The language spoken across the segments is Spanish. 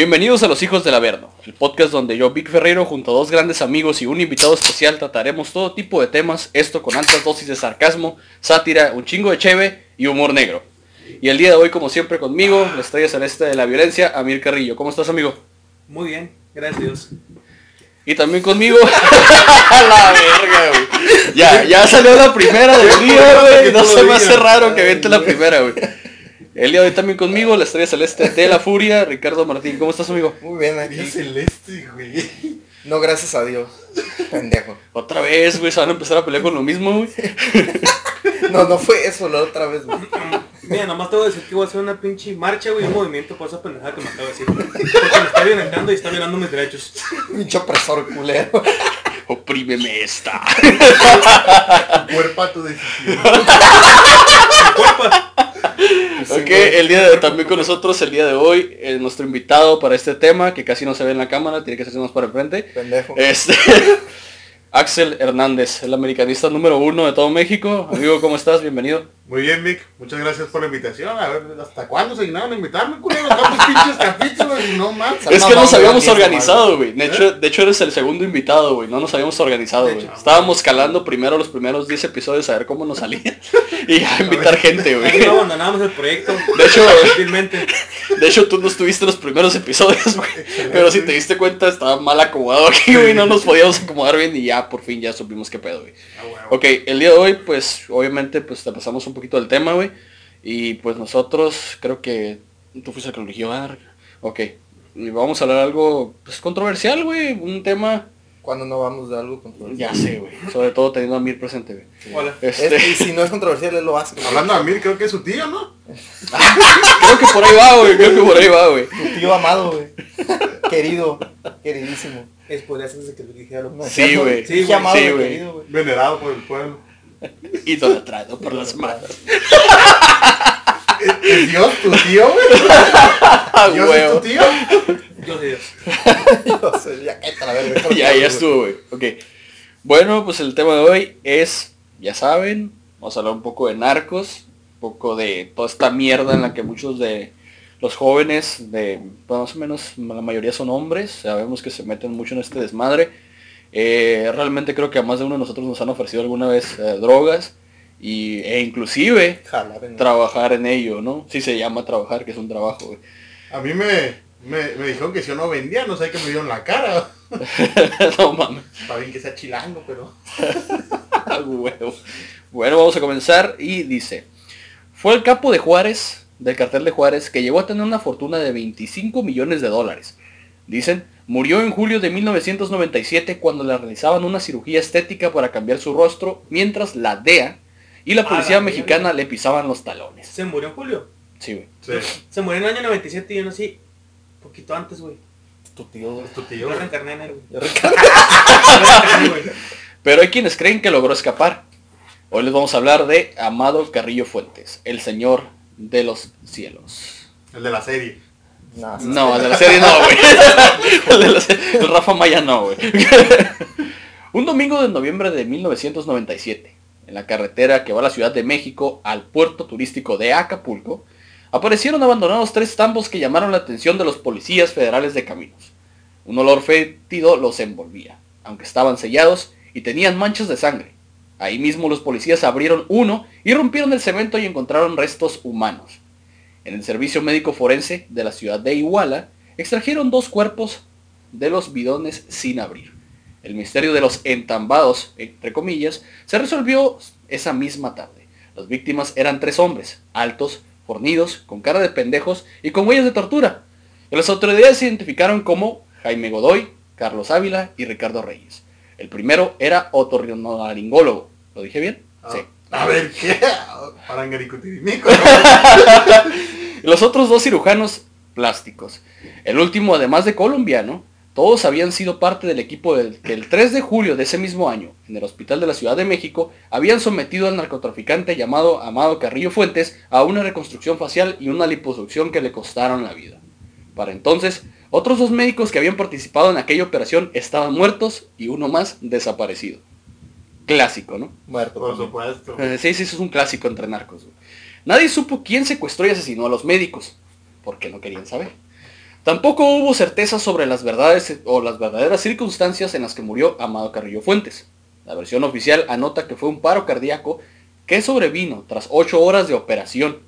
Bienvenidos a Los Hijos del Averno, el podcast donde yo, Vic Ferrero, junto a dos grandes amigos y un invitado especial, trataremos todo tipo de temas, esto con altas dosis de sarcasmo, sátira, un chingo de cheve y humor negro. Y el día de hoy, como siempre, conmigo, la estrella celeste de la violencia, Amir Carrillo. ¿Cómo estás, amigo? Muy bien, gracias Dios. Y también conmigo, la verga, güey. Ya, ya salió la primera del día, güey. No se me hace raro que viente la primera, güey. El día de hoy también conmigo, la estrella celeste de la furia, Ricardo Martín. ¿Cómo estás, amigo? Muy bien, aquí. Día celeste, güey. No, gracias a Dios. Pendejo. Otra vez, güey, se van a empezar a pelear con lo mismo, güey. No, no fue eso la otra vez, güey. Mira, nomás te voy a decir que voy a hacer una pinche marcha, güey, un movimiento por esa pendejada que me acabo de decir. Porque me está violentando y está violando mis derechos. Pinche opresor culero. Oprímeme esta. Cuerpo a tu decisión. Cuerpa. ok, el día de también con nosotros, el día de hoy, eh, nuestro invitado para este tema, que casi no se ve en la cámara, tiene que hacerse más para el frente. Pendejo. Este, Axel Hernández, el americanista número uno de todo México. Amigo, ¿cómo estás? Bienvenido. Muy bien, Vic. Muchas gracias por la invitación. A ver, ¿hasta cuándo se dignaron a invitarme, culero? Tantos pinches capítulos y no más. Es que nos habíamos organizado, güey. De hecho, de hecho eres el segundo invitado, güey. No nos habíamos organizado, güey. Estábamos calando primero los primeros 10 episodios a ver cómo nos salía. Y ya invitar gente, güey. no abandonamos el proyecto. De hecho. De hecho, tú no estuviste en los primeros episodios, güey. Pero si te diste cuenta, estaba mal acomodado aquí, güey. No nos podíamos acomodar bien y ya, por fin, ya supimos qué pedo, güey. Ah. Ok, el día de hoy, pues, obviamente, pues, te pasamos un poquito del tema, güey. Y, pues, nosotros, creo que tú fuiste el que lo eligió, ¿verdad? Ok. Y vamos a hablar algo, pues, controversial, güey. Un tema, Cuando no vamos de algo controversial. ya sé, güey. Sobre todo teniendo a Mir presente, güey. Hola. Este, Es- y si no es controversial, él lo hace. Hablando de Amir, creo que es su tío, ¿no? creo que por ahí va, güey. Creo que por ahí va, güey. Tu tío amado, güey. Querido. Queridísimo. Es por eso que lo dijeron. No, Sí, güey. Sí, Sí, amado, Sí, querido, güey. Venerado por el pueblo. Idolatrado por las manos. ¿Es, es Dios tu tío, güey? ¿Dios es tu tío? Yo Dios. O sea, ya la verga. estuvo, güey. Ok. Bueno, pues el tema de hoy es, ya saben, vamos a hablar un poco de narcos, un poco de toda esta mierda en la que muchos de los jóvenes, de pues, más o menos la mayoría son hombres, sabemos que se meten mucho en este desmadre. Eh, realmente creo que a más de uno de nosotros nos han ofrecido alguna vez eh, drogas y, e inclusive en- trabajar en ello, ¿no? Sí se llama trabajar, que es un trabajo, güey. A mí me, me, me dijeron que si yo no vendía, no sé qué me dieron la cara. no mames. Está bien que sea chilango, pero... Ah, huevo. Bueno, vamos a comenzar y dice, fue el capo de Juárez, del cartel de Juárez, que llegó a tener una fortuna de 25 millones de dólares. Dicen, murió en julio de 1997 cuando le realizaban una cirugía estética para cambiar su rostro, mientras la DEA y la A policía la mexicana le pisaban los talones. Se murió en julio. Sí, güey. Sí. Se murió en el año 97 y yo nací poquito antes, güey. Tu tío, güey. Es tu tío, Yo güey. reencarné en él, güey. Pero hay quienes creen que logró escapar. Hoy les vamos a hablar de Amado Carrillo Fuentes, el señor de los cielos. El de la serie. No, No, el de la serie no, güey. El de la serie- Rafa Maya no, güey. Un domingo de noviembre de 1997, en la carretera que va a la Ciudad de México al puerto turístico de Acapulco, aparecieron abandonados tres tambos que llamaron la atención de los policías federales de caminos. Un olor fétido los envolvía, aunque estaban sellados y tenían manchas de sangre. Ahí mismo los policías abrieron uno y rompieron el cemento y encontraron restos humanos. En el servicio médico forense de la ciudad de Iguala, extrajeron dos cuerpos de los bidones sin abrir. El misterio de los entambados, entre comillas, se resolvió esa misma tarde. Las víctimas eran tres hombres, altos, fornidos, con cara de pendejos y con huellas de tortura. Y las autoridades se identificaron como Jaime Godoy, Carlos Ávila y Ricardo Reyes. El primero era otorrinolaringólogo. ¿Lo dije bien? Ah, Sí. A ver, ¿qué? Parangaricutirimíco. Y los otros dos cirujanos plásticos. El último, además de colombiano, todos habían sido parte del equipo del que el 3 de julio de ese mismo año, en el hospital de la Ciudad de México, habían sometido al narcotraficante llamado Amado Carrillo Fuentes a una reconstrucción facial y una liposucción que le costaron la vida. Para entonces, otros dos médicos que habían participado en aquella operación estaban muertos y uno más desaparecido. Clásico, ¿no? Muerto. Por también. supuesto. Eh, Sí, sí, eso es un clásico entre narcos. güey. Nadie supo quién secuestró y asesinó a los médicos, porque no querían saber. Tampoco hubo certeza sobre las verdades o las verdaderas circunstancias en las que murió Amado Carrillo Fuentes. La versión oficial anota que fue un paro cardíaco que sobrevino tras ocho horas de operación.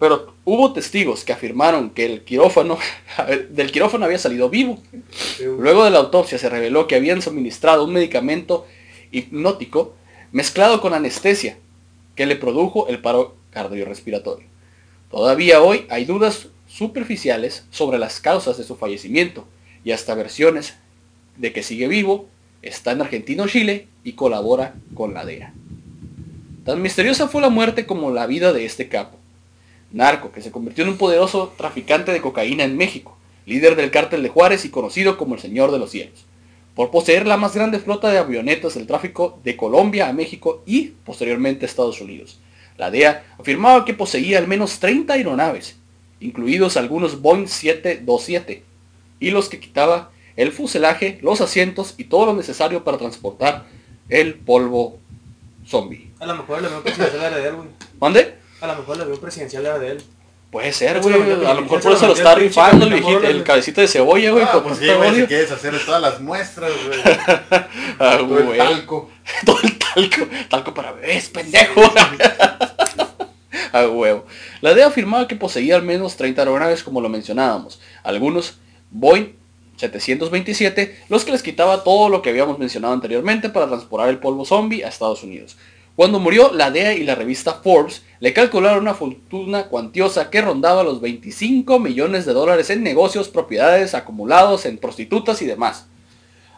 Pero hubo testigos que afirmaron que el quirófano, del quirófano había salido vivo. Luego de la autopsia se reveló que habían suministrado un medicamento hipnótico mezclado con anestesia que le produjo el paro cardiorrespiratorio. Todavía hoy hay dudas superficiales sobre las causas de su fallecimiento y hasta versiones de que sigue vivo, está en Argentina o Chile y colabora con la DEA. Tan misteriosa fue la muerte como la vida de este capo. Narco, que se convirtió en un poderoso traficante de cocaína en México, líder del cártel de Juárez y conocido como el Señor de los Cielos, por poseer la más grande flota de avionetas del tráfico de Colombia a México y posteriormente a Estados Unidos. La DEA afirmaba que poseía al menos 30 aeronaves, incluidos algunos Boeing 727, y los que quitaba el fuselaje, los asientos y todo lo necesario para transportar el polvo zombie. A lo mejor el avión presidencial era de él, güey. ¿Mande? A lo mejor el avión presidencial era de él. Puede ser, güey. A lo mejor por eso lo está rifando el, viejito- el cabecita de cebolla, güey. Ah, pues sí, güey, si quieres hacer todas las muestras, güey. Ah, Todo el talco. Todo el talco. Talco para bebés, pendejo. A huevo. La DEA afirmaba que poseía al menos 30 aeronaves como lo mencionábamos. Algunos Boeing 727, los que les quitaba todo lo que habíamos mencionado anteriormente para transportar el polvo zombie a Estados Unidos. Cuando murió, la DEA y la revista Forbes le calcularon una fortuna cuantiosa que rondaba los 25 millones de dólares en negocios, propiedades acumulados en prostitutas y demás.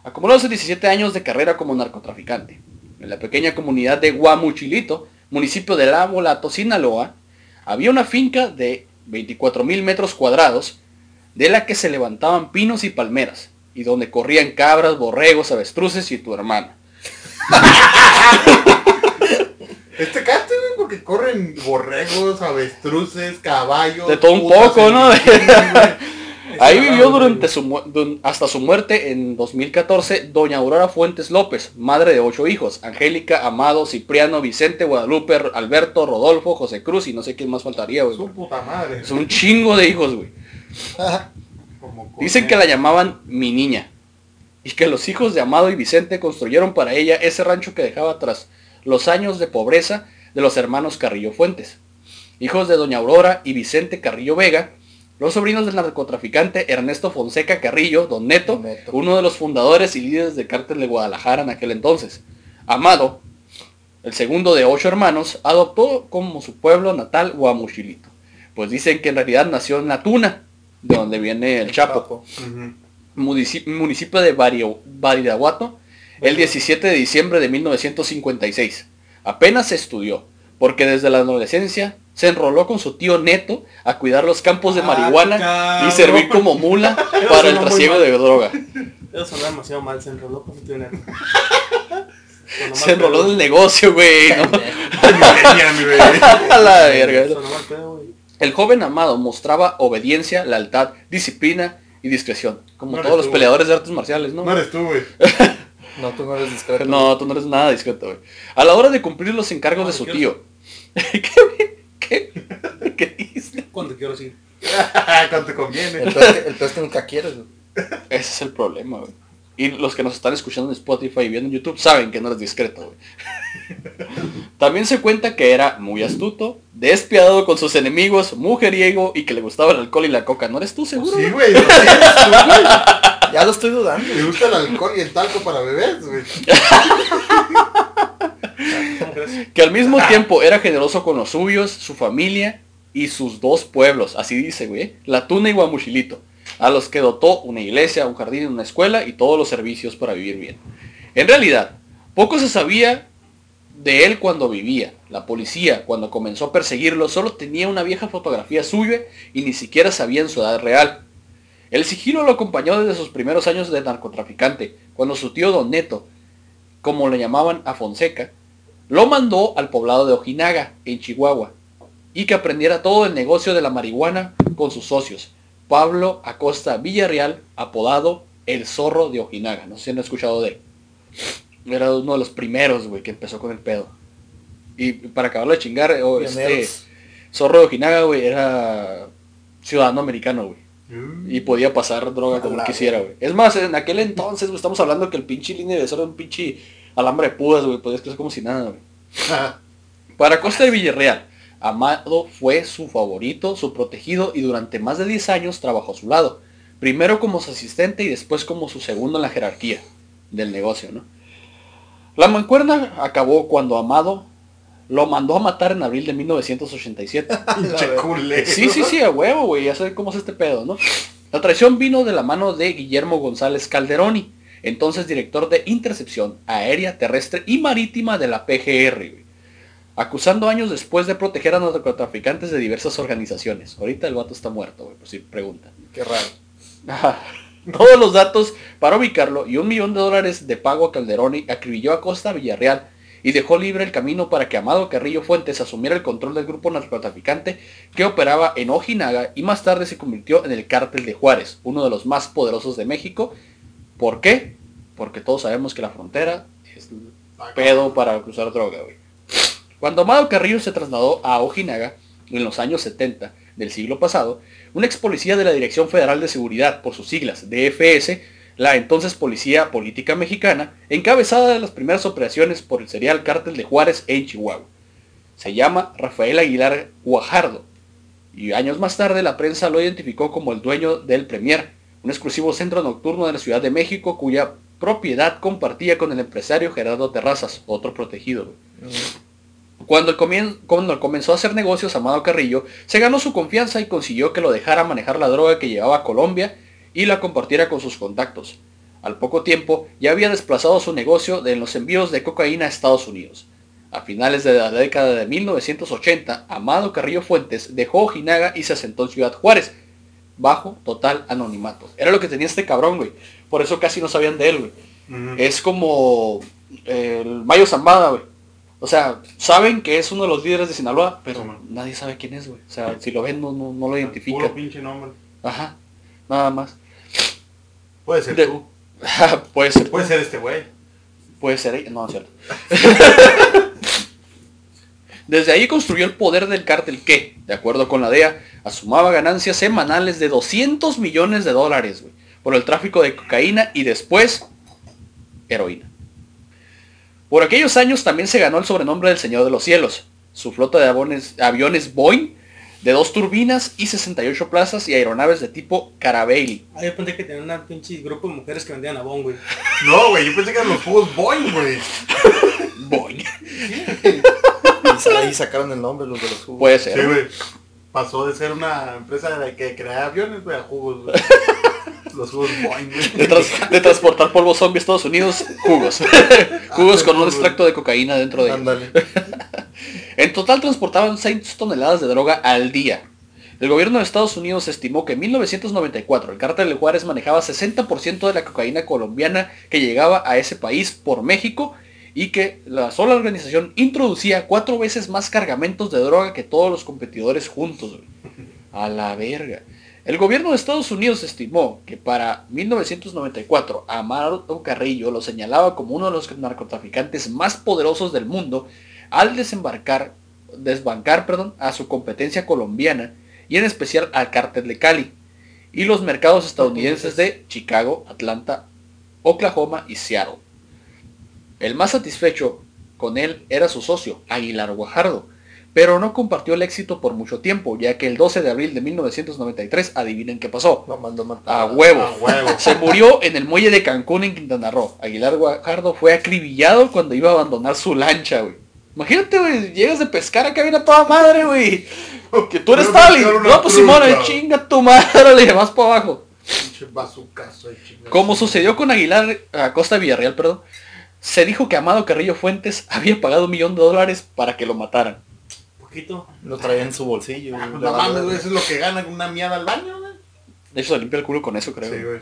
Acumuló hace 17 años de carrera como narcotraficante. En la pequeña comunidad de Guamuchilito, municipio de La Molato, Sinaloa, había una finca de 24.000 metros cuadrados de la que se levantaban pinos y palmeras, y donde corrían cabras, borregos, avestruces y tu hermana. Este cate, güey, porque corren borregos, avestruces, caballos. De todo un poco, ¿no? Ahí vivió durante su, hasta su muerte en 2014 doña Aurora Fuentes López, madre de ocho hijos, Angélica, Amado, Cipriano, Vicente, Guadalupe, Alberto, Rodolfo, José Cruz y no sé quién más faltaría, güey. Su puta madre. Son un chingo de hijos, güey. Dicen que la llamaban mi niña. Y que los hijos de Amado y Vicente construyeron para ella ese rancho que dejaba tras los años de pobreza de los hermanos Carrillo Fuentes. Hijos de doña Aurora y Vicente Carrillo Vega, los sobrinos del narcotraficante Ernesto Fonseca Carrillo, Don Neto, Don Neto. uno de los fundadores y líderes del cártel de Guadalajara en aquel entonces. Amado, el segundo de ocho hermanos, adoptó como su pueblo natal Guamuchilito. Pues dicen que en realidad nació en La Tuna, de donde viene el Chapo municipio de Badiraguato, el 17 de diciembre de 1956. Apenas estudió, porque desde la adolescencia se enroló con su tío Neto a cuidar los campos de Ah, marihuana y servir como mula para el trasiego de droga. Eso sonó demasiado mal, se enroló con su tío Neto. Sonó Se enroló pedo. en el negocio, güey. ¿no? La verga. Pedo. El joven amado mostraba obediencia, lealtad, disciplina y discreción, como No todos los peleadores de artes marciales, ¿no? No eres tú, güey. No, tú no eres discreto. No, tú no eres nada discreto, güey. A la hora de cumplir los encargos de su tío. ¿Qué, qué, qué dijiste? Cuando quiero sí. Cuando te conviene. El peor que, el peor es que nunca quieres, güey. Ese es el problema, güey. Y los que nos están escuchando en Spotify y viendo en YouTube saben que no eres discreto, güey. También se cuenta que era muy astuto, despiadado con sus enemigos, mujeriego y que le gustaba el alcohol y la coca. ¿No eres tú seguro? Sí, güey. no eres tú, güey. Ya lo estoy dudando. ¿Te gusta el alcohol y el talco para bebés, güey? Que al mismo tiempo era generoso con los suyos, su familia y sus dos pueblos, así dice, güey, La Tuna y Guamuchilito, a los que dotó una iglesia, un jardín, una escuela y todos los servicios para vivir bien. En realidad, poco se sabía de él cuando vivía. La policía, cuando comenzó a perseguirlo, solo tenía una vieja fotografía suya y ni siquiera sabían su edad real. El sigilo lo acompañó desde sus primeros años de narcotraficante, cuando su tío Don Neto, como le llamaban a Fonseca, lo mandó al poblado de Ojinaga, en Chihuahua, y que aprendiera todo el negocio de la marihuana con sus socios. Pablo Acosta Villarreal, apodado El Zorro de Ojinaga. No sé si han escuchado de él. Era uno de los primeros, güey, que empezó con el pedo. Y para acabarlo de chingar, oh, este. Zorro de Ojinaga, güey, era ciudadano americano, güey. Y podía pasar droga como quisiera, güey. Es más, en aquel entonces, güey, estamos hablando que el pinche línea de ser un pinche alambre de púas, güey. Podías crecer como si nada, güey. Para Costa de Villarreal, Amado fue su favorito, su protegido y durante más de 10 años trabajó a su lado. Primero como su asistente y después como su segundo en la jerarquía del negocio, ¿no? La mancuerna acabó cuando Amado lo mandó a matar en abril de 1987. Pinche culero. Sí, sí, sí, a huevo, güey, ya sé cómo es este pedo, ¿no? La traición vino de la mano de Guillermo González Calderoni, entonces director de Intercepción Aérea, Terrestre y Marítima de la PGR, güey, acusando años después de proteger a narcotraficantes de diversas organizaciones. Ahorita el vato está muerto, güey, por si preguntan. Qué raro. Todos los datos para ubicarlo y un millón de dólares de pago a Calderoni acribilló a Costa Villarreal y dejó libre el camino para que Amado Carrillo Fuentes asumiera el control del grupo narcotraficante que operaba en Ojinaga y más tarde se convirtió en el cártel de Juárez, uno de los más poderosos de México. ¿Por qué? Porque todos sabemos que la frontera es pedo para cruzar droga, güey. Cuando Amado Carrillo se trasladó a Ojinaga en los años 70 del siglo pasado, un ex policía de la Dirección Federal de Seguridad, por sus siglas DFS, la entonces Policía Política Mexicana, encabezada de las primeras operaciones por el serial cártel de Juárez en Chihuahua. Se llama Rafael Aguilar Guajardo, y años más tarde la prensa lo identificó como el dueño del Premier, un exclusivo centro nocturno de la Ciudad de México cuya propiedad compartía con el empresario Gerardo Terrazas, otro protegido. el cuando comenzó a hacer negocios Amado Carrillo, se ganó su confianza y consiguió que lo dejara manejar la droga que llevaba a Colombia y la compartiera con sus contactos. Al poco tiempo ya había desplazado su negocio de los envíos de cocaína a Estados Unidos. A finales de la década de 1980, Amado Carrillo Fuentes dejó Ojinaga y se asentó en Ciudad Juárez, bajo total anonimato. Era lo que tenía este cabrón, güey. Por eso casi no sabían de él, güey. Es como eh, el Mayo Zambada, güey. O sea, saben que es uno de los líderes de Sinaloa, pero nadie sabe quién es, güey. O sea, si lo ven no, no, no lo identifican. Puro pinche nombre. Ajá, nada más. Puede ser De- tú. puede ser. Puede ser este güey. Puede ser ella. No, es cierto. Desde ahí construyó el poder del cártel que, de acuerdo con la DEA, asumaba ganancias semanales de 200 millones de dólares, güey, por el tráfico de cocaína y después heroína. Por aquellos años también se ganó el sobrenombre del Señor de los Cielos. Su flota de aviones, aviones Boeing de dos turbinas y 68 plazas y aeronaves de tipo Caravelle. Ah, yo pensé que tenía una pinche grupo de mujeres que vendían abón, güey. No, güey, yo pensé que eran los jugos Boeing, güey. Boeing. Y ahí sacaron el nombre los de los jugos. Puede ser. Sí, güey. Pasó de ser una empresa de que crea aviones, güey, a jugos, güey. Los jugos Boeing, De, güey. tras- de transportar polvo zombie a Estados Unidos, jugos. jugos con un extracto de cocaína dentro de ellos. En total transportaban 6 toneladas de droga al día. El gobierno de Estados Unidos estimó que en 1994 el cártel de Juárez manejaba 60% de la cocaína colombiana que llegaba a ese país por México y que la sola organización introducía cuatro veces más cargamentos de droga que todos los competidores juntos. A la verga. El gobierno de Estados Unidos estimó que para 1994 Amado Carrillo lo señalaba como uno de los narcotraficantes más poderosos del mundo al desembarcar, desbancar perdón, a su competencia colombiana y en especial al cártel de Cali y los mercados estadounidenses de Chicago, Atlanta, Oklahoma y Seattle. El más satisfecho con él era su socio, Aguilar Guajardo, pero no compartió el éxito por mucho tiempo, ya que el 12 de abril de 1993, adivinen qué pasó. Lo mandó a matar. A huevo. A huevo. Se murió en el muelle de Cancún en Quintana Roo. Aguilar Guajardo fue acribillado cuando iba a abandonar su lancha, güey. Imagínate, güey, llegas de pescar acá viene a toda madre, güey. Que tú eres echaron No, pues Simón, chinga tu madre, le vas para abajo. Como sucedió con Aguilar, Acosta Villarreal, perdón, se dijo que Amado Carrillo Fuentes había pagado un millón de dólares para que lo mataran. Poquito. Lo traía en su bolsillo. Ah, no mames, güey, eso es lo que gana con una miada al baño, güey. De hecho, se limpia el culo con eso, creo. Sí, güey.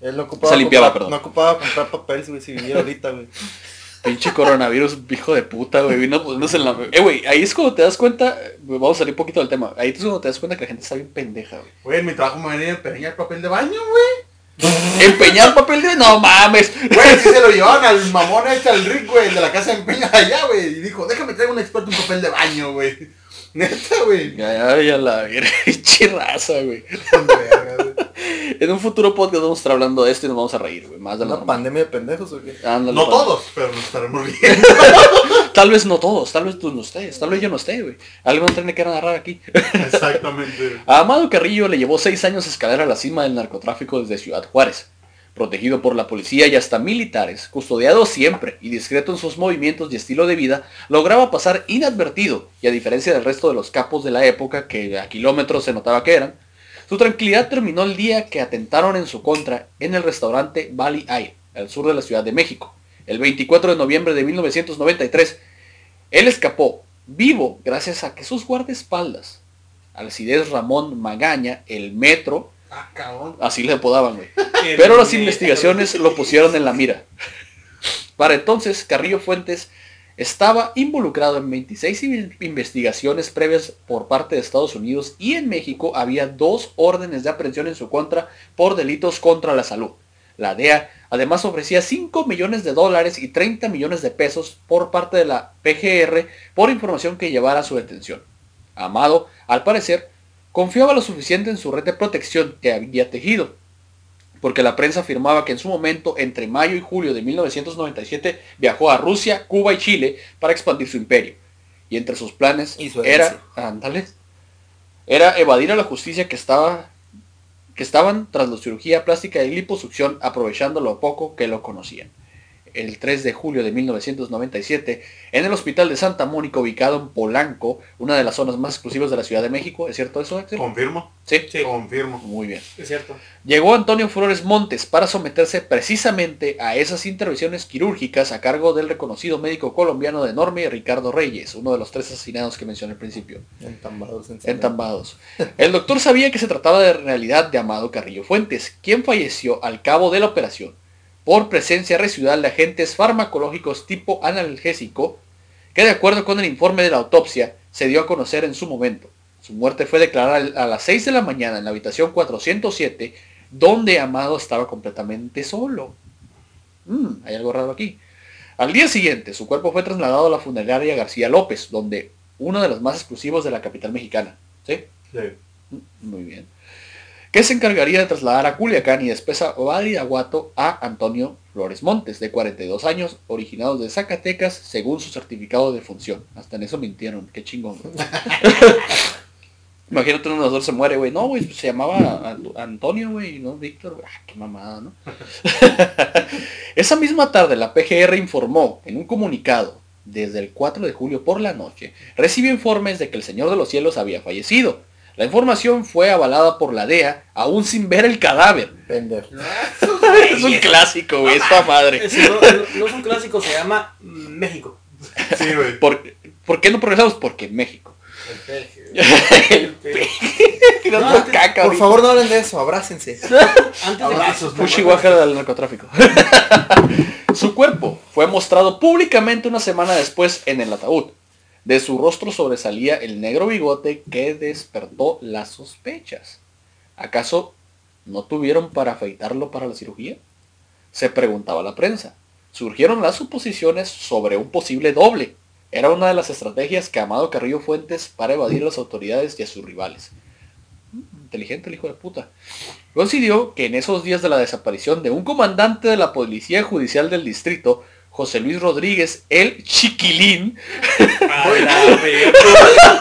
Él no ocupaba, Se limpiaba, comprar- perdón. no ocupaba comprar papeles, güey, si viviera ahorita, güey. Pinche coronavirus, hijo de puta, güey. Vino poniéndose en la... Eh, güey, ahí es cuando te das cuenta... Vamos a salir un poquito del tema. Ahí es cuando te das cuenta que la gente está bien pendeja, güey. Güey, en mi trabajo me venía a empeñar papel de baño, güey. Empeñar papel de... No mames. Güey, sí se lo llevaban al mamón este, al Rick, güey, el de la casa de empeña allá, güey. Y dijo, déjame traer un experto en papel de baño, güey. Neta, güey. Ya, ya, ya la güey. Verga, güey. En un futuro podcast vamos a estar hablando de esto y nos vamos a reír, güey. Más de Una normal. pandemia de pendejos o qué? Ándale, No pa- todos, pero nos estaremos riendo. Tal vez no todos, tal vez tú no estés, tal vez yo no esté, güey. Algo no tiene que narrar aquí. Exactamente. A Amado Carrillo le llevó seis años escalar a la cima del narcotráfico desde Ciudad Juárez. Protegido por la policía y hasta militares, custodiado siempre y discreto en sus movimientos y estilo de vida, lograba pasar inadvertido, y a diferencia del resto de los capos de la época, que a kilómetros se notaba que eran, su tranquilidad terminó el día que atentaron en su contra en el restaurante Valley Air, al sur de la Ciudad de México. El 24 de noviembre de 1993, él escapó vivo gracias a que sus guardaespaldas, Alcides Ramón Magaña, el metro, Ah, así le apodaban, güey. Pero las investigaciones lo pusieron en la mira. Para entonces, Carrillo Fuentes estaba involucrado en 26 in- investigaciones previas por parte de Estados Unidos y en México había dos órdenes de aprehensión en su contra por delitos contra la salud. La DEA además ofrecía 5 millones de dólares y 30 millones de pesos por parte de la PGR por información que llevara a su detención. Amado, al parecer, confiaba lo suficiente en su red de protección que había tejido, porque la prensa afirmaba que en su momento, entre mayo y julio de 1997, viajó a Rusia, Cuba y Chile para expandir su imperio. Y entre sus planes Y su era, ándale, era evadir a la justicia que estaba que estaban tras la cirugía plástica y liposucción aprovechando lo poco que lo conocían. El 3 de julio de 1997, en el hospital de Santa Mónica, ubicado en Polanco, una de las zonas más exclusivas de la Ciudad de México, ¿es cierto eso, Axel? Confirmo. Sí. Sí. Confirmo. Muy bien. Es cierto. Llegó Antonio Flores Montes para someterse precisamente a esas intervenciones quirúrgicas a cargo del reconocido médico colombiano de enorme Ricardo Reyes, uno de los tres asesinados que mencioné al principio, Entambados en entambados. El doctor sabía que se trataba de realidad de Amado Carrillo Fuentes, quien falleció al cabo de la operación por presencia residual de agentes farmacológicos tipo analgésico, que de acuerdo con el informe de la autopsia se dio a conocer en su momento. Su muerte fue declarada a las 6 de la mañana en la habitación 407, donde Amado estaba completamente solo. Mm, hay algo raro aquí. Al día siguiente, su cuerpo fue trasladado a la funeraria García López, donde uno de los más exclusivos de la capital mexicana. ¿Sí? Sí. Muy bien. Que se encargaría de trasladar a Culiacán y después a Badiraguato a Antonio Flores Montes, de 42 años, originados de Zacatecas, según su certificado de función. Hasta en eso mintieron, qué chingón. Imagínate uno de los dos se muere, güey. No, güey, se llamaba Ant- Antonio, güey, no Víctor, güey. Ah, qué mamada, ¿no? Esa misma tarde la PGR informó en un comunicado, desde el 4 de julio por la noche, recibió informes de que el Señor de los Cielos había fallecido. La información fue avalada por la DEA, aún sin ver el cadáver. Pendejo. es un clásico, güey, esta madre. No, no- no es un clásico, se llama México. Sí, güey. ¿Por, ¿Por qué no progresamos? Porque México. El peje. No, antes- caca, Por favor, no hablen de eso, abrácense. Antes de Abrazos, del narcotráfico. su cuerpo fue mostrado públicamente una semana después en el ataúd. De su rostro sobresalía el negro bigote que despertó las sospechas. ¿Acaso no tuvieron para afeitarlo para la cirugía? Se preguntaba la prensa. Surgieron las suposiciones sobre un posible doble. Era una de las estrategias que Amado Carrillo Fuentes para evadir a las autoridades y a sus rivales. Inteligente el hijo de puta. Coincidió que en esos días de la desaparición de un comandante de la Policía Judicial del Distrito, José Luis Rodríguez, el Chiquilín, A la verga.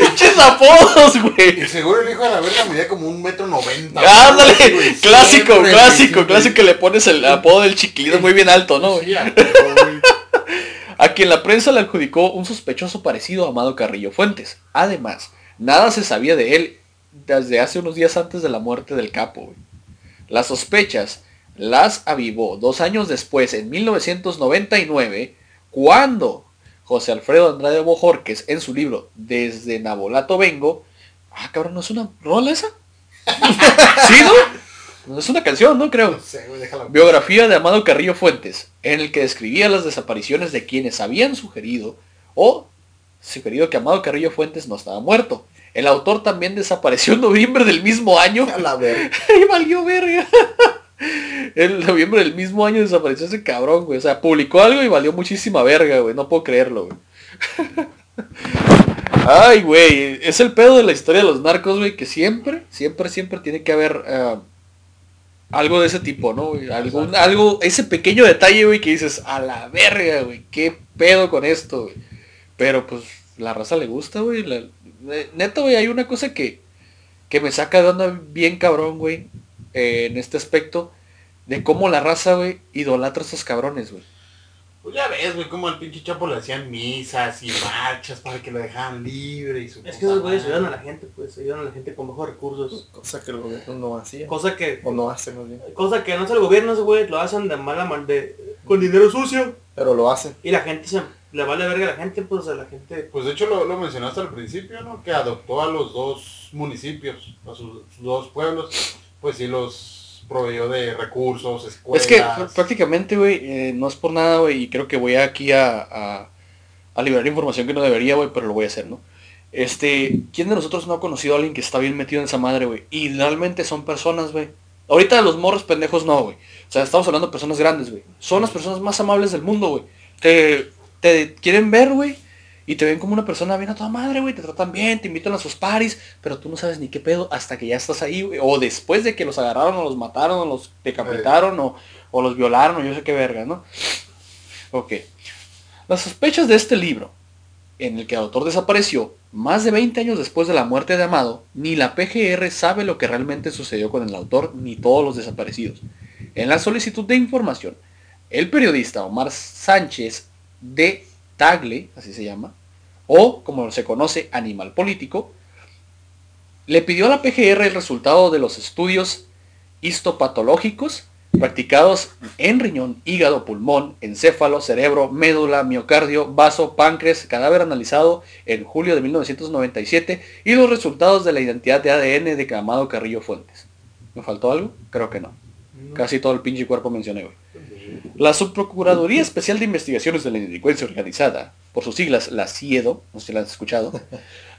¡Pinches apodos, Y güey! seguro el hijo de la verga medía como un metro noventa. ¡Ándale! güey. Clásico, Siempre, clásico, güey, clásico que le pones el apodo del Chiquilín es muy bien alto, ¿no? güey. a quien la prensa le adjudicó un sospechoso parecido a Amado Carrillo Fuentes. Además, nada se sabía de él desde hace unos días antes de la muerte del capo. güey. Las sospechas las avivó dos años después, en 1999, cuando José Alfredo Andrade Bojorques, en su libro Desde Nabolato Vengo, ah cabrón, ¿no es una rola esa? ¿Sí, no? No es una canción, ¿no? Creo. No sé. Biografía de Amado Carrillo Fuentes, en el que describía las desapariciones de quienes habían sugerido o sugerido que Amado Carrillo Fuentes no estaba muerto. El autor también desapareció en noviembre del mismo año. A la verga. y valió verga. En noviembre del mismo año desapareció ese cabrón, güey. O sea, publicó algo y valió muchísima verga, güey. No puedo creerlo, güey. Ay, güey, es el pedo de la historia de los narcos, güey, que siempre, siempre, siempre tiene que haber eh, algo de ese tipo, ¿no? güey? Algún, algo, ese pequeño detalle, güey, que dices, a la verga, güey, qué pedo con esto, güey. Pero pues la raza le gusta, güey. la- Neta, güey, hay una cosa que, que me saca de onda bien cabrón, güey, eh, en este aspecto, de cómo la raza, güey, idolatra a estos cabrones, güey. Pues ya ves, güey, como al pinche Chapo le hacían misas y marchas para que lo dejaran libre y su Es que esos güeyes ayudan a la gente, pues, ayudan a la gente con bajos recursos. Cosa que el gobierno no hacía. Cosa que, O no hace, más bien. cosa que no hace el gobierno, esos güeyes lo hacen de mala mal de, con dinero sucio. Pero lo hace. Y la gente se, le vale verga a la gente, pues a la gente. Pues de hecho lo, lo mencionaste al principio, ¿no? Que adoptó a los dos municipios, a sus, sus dos pueblos, pues sí los proveyó de recursos, escuelas. Es que pr- prácticamente, güey, eh, no es por nada, güey, y creo que voy aquí a, a, a liberar información que no debería, güey, pero lo voy a hacer, ¿no? Este, ¿quién de nosotros no ha conocido a alguien que está bien metido en esa madre, güey? Y realmente son personas, güey. Ahorita los morros pendejos no, güey. O sea, estamos hablando de personas grandes, güey. Son las personas más amables del mundo, güey. Te, te quieren ver, güey. Y te ven como una persona bien a toda madre, güey. Te tratan bien, te invitan a sus paris. Pero tú no sabes ni qué pedo hasta que ya estás ahí, güey. O después de que los agarraron, o los mataron, o los decapitaron, o, o los violaron, o yo sé qué verga, ¿no? Ok. Las sospechas de este libro, en el que el autor desapareció más de 20 años después de la muerte de Amado, ni la PGR sabe lo que realmente sucedió con el autor, ni todos los desaparecidos. En la solicitud de información, el periodista Omar Sánchez de Tagle, así se llama, o como se conoce, animal político, le pidió a la PGR el resultado de los estudios histopatológicos practicados en riñón, hígado, pulmón, encéfalo, cerebro, médula, miocardio, vaso, páncreas, cadáver analizado en julio de 1997 y los resultados de la identidad de ADN de Amado Carrillo Fuentes. ¿Me faltó algo? Creo que no. Casi todo el pinche cuerpo mencioné, güey. La Subprocuraduría Especial de Investigaciones de la Delincuencia Organizada, por sus siglas, la CIEDO, no sé si la has escuchado,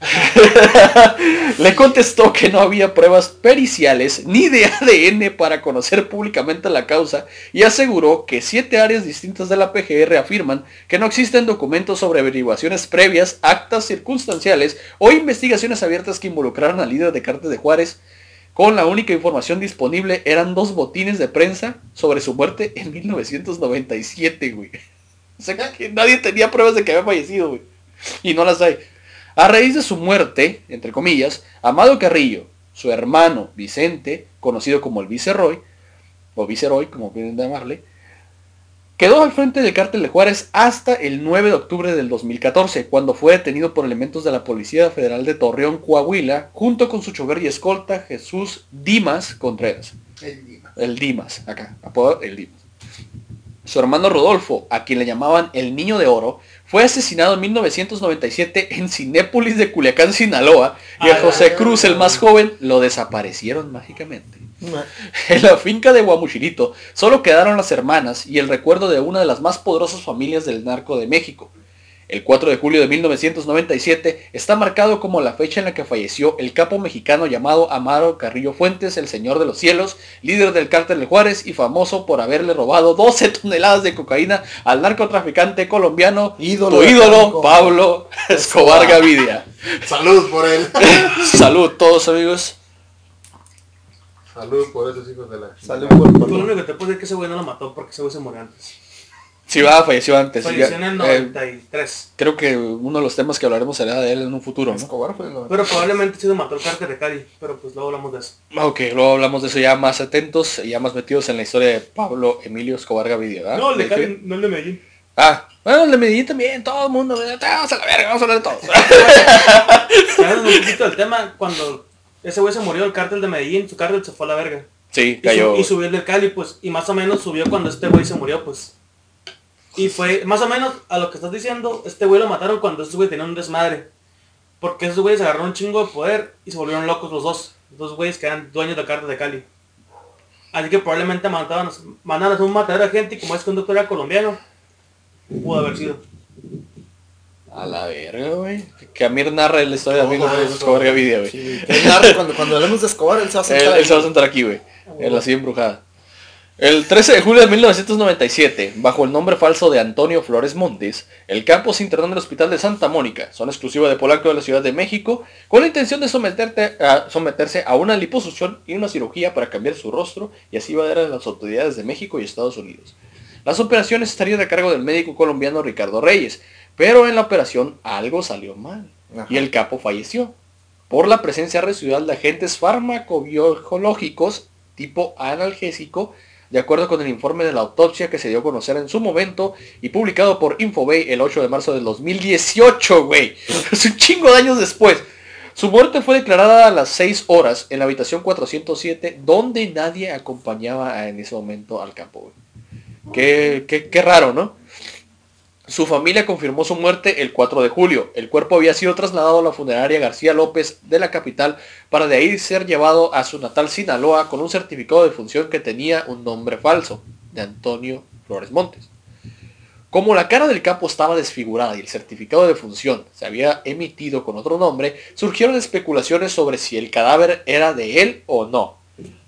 le contestó que no había pruebas periciales ni de ADN para conocer públicamente la causa y aseguró que siete áreas distintas de la PGR afirman que no existen documentos sobre averiguaciones previas, actas circunstanciales o investigaciones abiertas que involucraran al líder de Cártel de Juárez con la única información disponible eran dos botines de prensa sobre su muerte en 1997, güey. O sea, que nadie tenía pruebas de que había fallecido, güey. Y no las hay. A raíz de su muerte, entre comillas, Amado Carrillo, su hermano Vicente, conocido como el Viceroy, o Viceroy, como quieren llamarle, quedó al frente del cártel de Juárez hasta el 9 de octubre del 2014, cuando fue detenido por elementos de la Policía Federal de Torreón, Coahuila, junto con su chofer y escolta Jesús Dimas Contreras. El Dima. El Dimas, acá, apodado el Dimas. Su hermano Rodolfo, a quien le llamaban el Niño de Oro, fue asesinado en 1997 en Cinépolis de Culiacán, Sinaloa, y a José Cruz, el más joven, lo desaparecieron mágicamente. En la finca de Guamuchilito solo quedaron las hermanas y el recuerdo de una de las más poderosas familias del narco de México. El 4 de julio de 1997 está marcado como la fecha en la que falleció el capo mexicano llamado Amaro Carrillo Fuentes, el Señor de los Cielos, líder del cártel de Juárez y famoso por haberle robado 12 toneladas de cocaína al narcotraficante colombiano, Ídolo tu ídolo Franco. Pablo Escobar Gavidia. Salud por él. Salud todos amigos. Salud por esos hijos de la Salud por lo único que te puedo decir es que ese güey no lo mató porque ese güey se murió antes. Sí, va, falleció antes. Falleció en el eh, 93. creo que uno de los temas que hablaremos será de él en un futuro, ¿no? Escobar fue el. Pero probablemente sí lo mató el cártel de Cali. Pero pues luego hablamos de eso. Ok, luego hablamos de eso ya más atentos, ya más metidos en la historia de Pablo Emilio Escobar Gavidia, ¿verdad? No, el de. Cali, no el de Medellín. Ah, bueno, el de Medellín también, todo el mundo, ¿verdad? vamos a la verga, vamos a hablar de todo. Hablando un poquito del tema, cuando ese güey se murió, el cártel de Medellín, su cártel se fue a la verga. Sí, Y, cayó. su- y subió el del Cali, pues, y más o menos subió cuando este güey se murió, pues. Y fue, más o menos, a lo que estás diciendo, este güey lo mataron cuando esos güeyes tenían un desmadre. Porque esos güeyes agarraron un chingo de poder y se volvieron locos los dos. Los dos güeyes que eran dueños del cártel de Cali. Así que probablemente mandaban, mandaban a un matadero de gente y como es que un doctor era colombiano, pudo haber sido. A la verga, güey. Que Amir narra la historia de Todo Amigo eso. Escobar Gavidia, güey. Sí, narra cuando, cuando hablemos de Escobar, él se va a sentar él se va a sentar aquí, güey. En la silla embrujada. El 13 de julio de 1997, bajo el nombre falso de Antonio Flores Montes, el campo se internó en el Hospital de Santa Mónica, zona exclusiva de Polanco de la Ciudad de México, con la intención de a- someterse a una liposucción y una cirugía para cambiar su rostro y así evadir a las autoridades de México y Estados Unidos. Las operaciones estarían a cargo del médico colombiano Ricardo Reyes, pero en la operación algo salió mal Ajá. y el capo falleció por la presencia residual de agentes farmacobiológicos tipo analgésico, de acuerdo con el informe de la autopsia que se dio a conocer en su momento y publicado por Infobay el 8 de marzo del 2018, güey. Es un chingo de años después. Su muerte fue declarada a las 6 horas en la habitación 407, donde nadie acompañaba en ese momento al campo, güey. Qué, qué, qué raro, ¿no? Su familia confirmó su muerte el 4 de julio. El cuerpo había sido trasladado a la funeraria García López de la capital para de ahí ser llevado a su natal Sinaloa con un certificado de función que tenía un nombre falso, de Antonio Flores Montes. Como la cara del capo estaba desfigurada y el certificado de función se había emitido con otro nombre, surgieron especulaciones sobre si el cadáver era de él o no.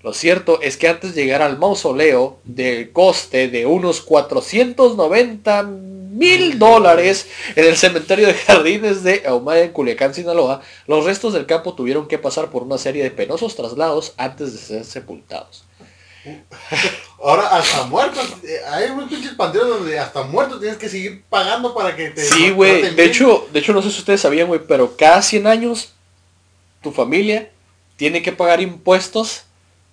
Lo cierto es que antes de llegar al mausoleo del coste de unos 490 mil dólares en el cementerio de jardines de Ahumada en Culiacán, Sinaloa, los restos del campo tuvieron que pasar por una serie de penosos traslados antes de ser sepultados. Ahora, hasta muertos, eh, hay unos pinches panteones donde hasta muertos tienes que seguir pagando para que te... Sí, güey. De hecho, de hecho, no sé si ustedes sabían, güey, pero cada 100 años tu familia tiene que pagar impuestos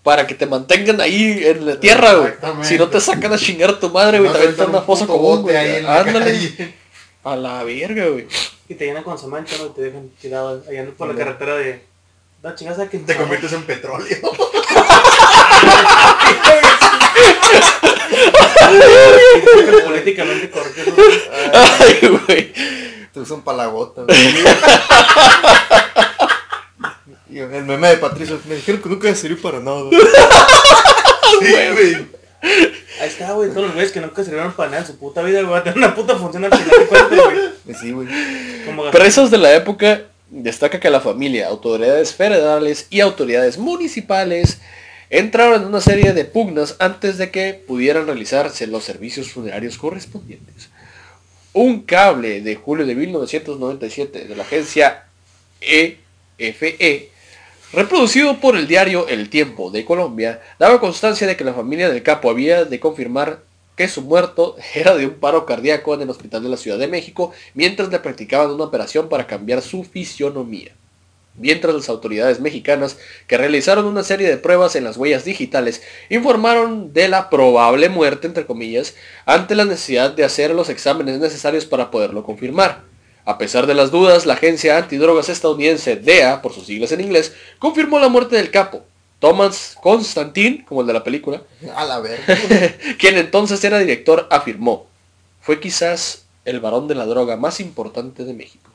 para que te mantengan ahí en la tierra, güey. Si no te sacan a chingar a tu madre, güey, No te aventan una un fosa común, bote güey. ahí en la Ándale. calle. A la verga, güey. Y te llenan con cemento, ¿no? Y te dejan tirado allá por la carretera de... Da chingada que Te conviertes en petróleo. políticamente correcto. Ay, güey. Te usan para la gota, güey. El meme de Patricio, me dijeron que nunca iba a servir para nada. Sí, güey. Ahí está, güey, todos los güeyes que nunca sirvieron para nada en su puta vida, güey, va a tener una puta función al final de cuentas, güey. Pues sí, güey. Presos de la época, destaca que la familia, autoridades federales y autoridades municipales entraron en una serie de pugnas antes de que pudieran realizarse los servicios funerarios correspondientes. Un cable de julio de 1997 de la agencia EFE, reproducido por el diario El Tiempo de Colombia, daba constancia de que la familia del capo había de confirmar que su muerto era de un paro cardíaco en el hospital de la Ciudad de México mientras le practicaban una operación para cambiar su fisionomía. Mientras las autoridades mexicanas, que realizaron una serie de pruebas en las huellas digitales, informaron de la probable muerte, entre comillas, ante la necesidad de hacer los exámenes necesarios para poderlo confirmar. A pesar de las dudas, la agencia antidrogas estadounidense DEA, por sus siglas en inglés, confirmó la muerte del capo. Thomas Constantine, como el de la película, A la quien entonces era director, afirmó, fue quizás el varón de la droga más importante de México.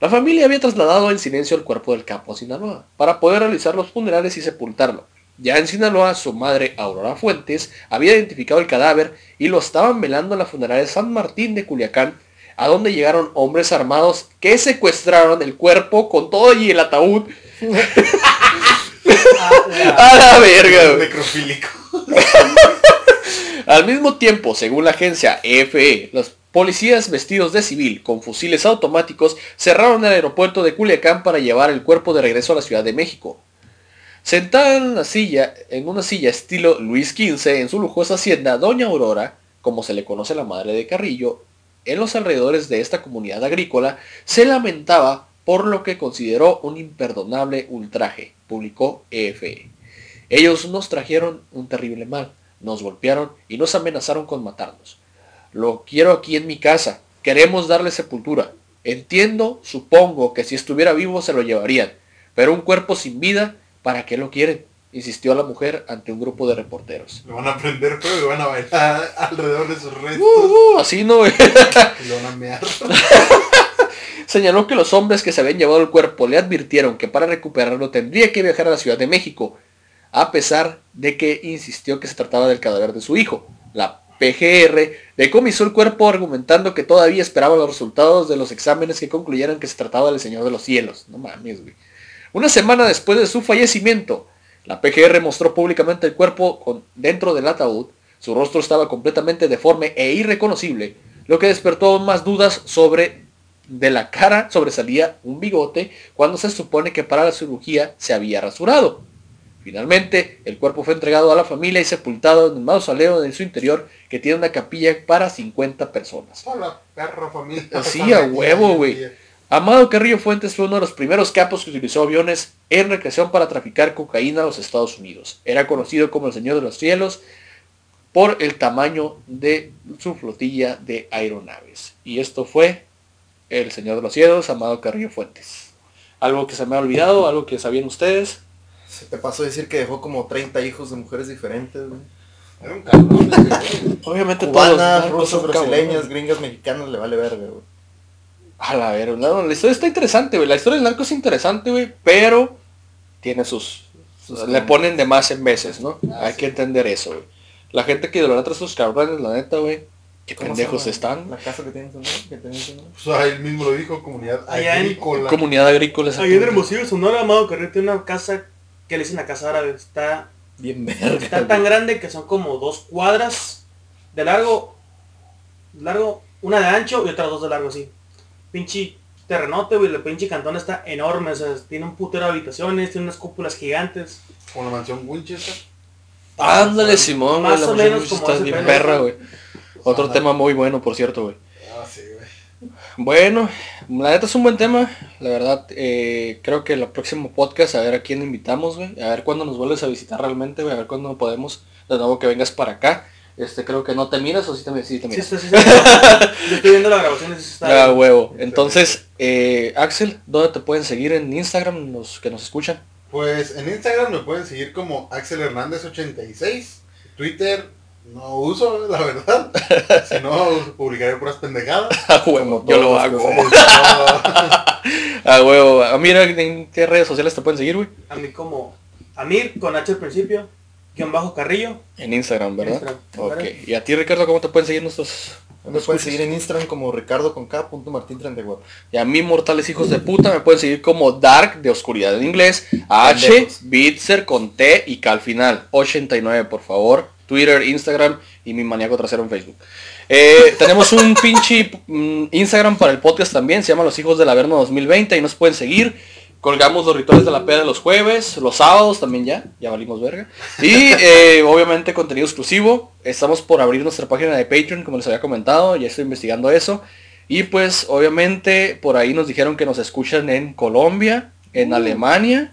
La familia había trasladado en silencio el cuerpo del capo a Sinaloa, para poder realizar los funerales y sepultarlo. Ya en Sinaloa, su madre, Aurora Fuentes, había identificado el cadáver y lo estaban velando en la funeraria San Martín de Culiacán, a donde llegaron hombres armados que secuestraron el cuerpo con todo y el ataúd a la verga. Necrofílico. Al mismo tiempo, según la agencia EFE, los policías vestidos de civil con fusiles automáticos cerraron el aeropuerto de Culiacán para llevar el cuerpo de regreso a la Ciudad de México. Sentada en una silla, en una silla estilo Luis XV en su lujosa hacienda, Doña Aurora, como se le conoce a la madre de Carrillo, en los alrededores de esta comunidad agrícola, se lamentaba por lo que consideró un imperdonable ultraje, publicó EFE. Ellos nos trajeron un terrible mal, nos golpearon y nos amenazaron con matarnos. Lo quiero aquí en mi casa, queremos darle sepultura. Entiendo, supongo que si estuviera vivo se lo llevarían, pero un cuerpo sin vida, ¿para qué lo quieren? Insistió la mujer ante un grupo de reporteros. Lo van a prender fuego y van a bailar alrededor de sus restos. Uh, uh, así no. Lo van a mear. Señaló que los hombres que se habían llevado el cuerpo le advirtieron que para recuperarlo tendría que viajar a la Ciudad de México, a pesar de que insistió que se trataba del cadáver de su hijo. La PGR decomisó el cuerpo argumentando que todavía esperaba los resultados de los exámenes que concluyeran que se trataba del Señor de los Cielos. No mames, güey. Una semana después de su fallecimiento, La PGR mostró públicamente el cuerpo con- dentro del ataúd. Su rostro estaba completamente deforme e irreconocible, lo que despertó aún más dudas sobre de la cara sobresalía un bigote cuando se supone que para la cirugía se había rasurado. Finalmente, el cuerpo fue entregado a la familia y sepultado en el mausoleo de su interior que tiene una capilla para 50 personas. Toda la perra familia. Así, a huevo, en güey. Amado Carrillo Fuentes fue uno de los primeros capos que utilizó aviones en recreación para traficar cocaína a los Estados Unidos. Era conocido como el Señor de los Cielos por el tamaño de su flotilla de aeronaves. Y esto fue el Señor de los Cielos, Amado Carrillo Fuentes. Algo que se me ha olvidado, algo que sabían ustedes. Se te pasó a decir que dejó como 30 hijos de mujeres diferentes, güey. Era un cabrón. Obviamente Cubanas, todos cabrones. brasileñas, gringas, mexicanas, le vale verga, güey. A la ver, no, la historia está interesante, güey. La historia del narco es interesante, güey, pero tiene sus... Sus le ponen de más en veces, ¿no? Ah, Hay sí. que entender eso, güey. La gente que idolatra a esos cabrones, la neta, güey, qué ¿Cómo se pendejos están. La casa que tenías, ¿no? Pues ahí él mismo lo dijo, comunidad Allá en- agrícola. Comunidad agrícola. Ahí en Hermosillo, Sonora, Amado Carrillo tiene una casa que le dicen la casa árabe. Está, Bien verga. está tan grande que son como dos cuadras de largo, largo, una de ancho y otras dos de largo así. Pinche terrenote, güey, el pinche cantón está enorme, o sea, tiene un putero de habitaciones, tiene unas cúpulas gigantes. Con la mansión Winchester. Ándale, Simón, güey. Más la o menos como está bien perra, güey. Otro Ajá. tema muy bueno, por cierto, güey. Ah, sí, güey. Bueno, la neta es un buen tema. La verdad, eh, creo que el próximo podcast, a ver a quién invitamos, güey. A ver cuándo nos vuelves a visitar realmente, güey. A ver cuándo podemos, de nuevo que vengas para acá. Este, creo que no te miras o sí te, sí te Sí, miras. sí, sí, sí. Yo estoy viendo la grabación está. Ah, huevo. Entonces, eh, Axel, ¿dónde te pueden seguir en Instagram los que nos escuchan? Pues en Instagram me pueden seguir como Axel Hernández 86. Twitter no uso, la verdad. si no, publicaré puras pendejadas. Ah, huevo, yo lo hago. Como- Ah, huevo. Ah, mira, ¿en qué redes sociales te pueden seguir, güey? A mí como Amir con H al principio, guion bajo Carrillo. En Instagram, ¿verdad? Instagram, Ok. ¿Y a ti, Ricardo, cómo te pueden seguir nuestros... Me pueden seguir en Instagram como ricardo con K, punto Martín 34. Y a mí, mortales hijos de puta, me pueden seguir como Dark de Oscuridad en inglés, H. Bitzer con T y K al final, 89 por favor, Twitter, Instagram y mi maníaco trasero en Facebook. Eh, tenemos un pinche mm, Instagram para el podcast también, se llama Los Hijos del Averno 2020 y nos pueden seguir. Colgamos los rituales de la peda de los jueves, los sábados también ya, ya valimos verga. Y eh, obviamente contenido exclusivo. Estamos por abrir nuestra página de Patreon, como les había comentado, ya estoy investigando eso. Y pues obviamente por ahí nos dijeron que nos escuchan en Colombia, en Alemania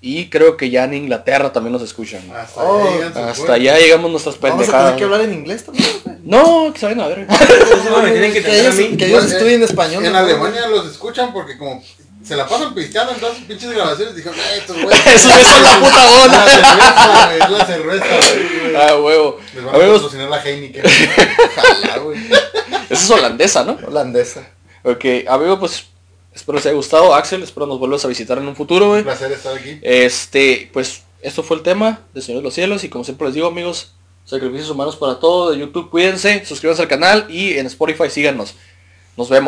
y creo que ya en Inglaterra también nos escuchan. Hasta Oh, Hasta allá llegamos nuestras Vamos a tener pendejadas. que hablar en inglés también. No, que saben a ver. Eso me tienen que Que tener a ellos, mí. que ellos estudien español. En ¿no? Alemania los escuchan porque como se la pasan pisteando en todas sus pinches grabaciones dijeron, eh, estos güeyes. Güeyes son la puta La onda. cerveza, güey, es la cerveza, güey. Ah, huevo. Les van a Amigos, patrocinar la Heineken. Ojalá, güey. esa es holandesa, ¿no? Holandesa. Ok, amigo, pues espero les haya gustado. Axel, espero nos vuelvas a visitar en un futuro, Un güey. placer estar aquí. Este, pues, esto fue el tema de Señor de los Cielos y como siempre les digo, amigos, sacrificios humanos para todo de YouTube, cuídense, suscríbanse al canal y en Spotify síganos. Nos vemos.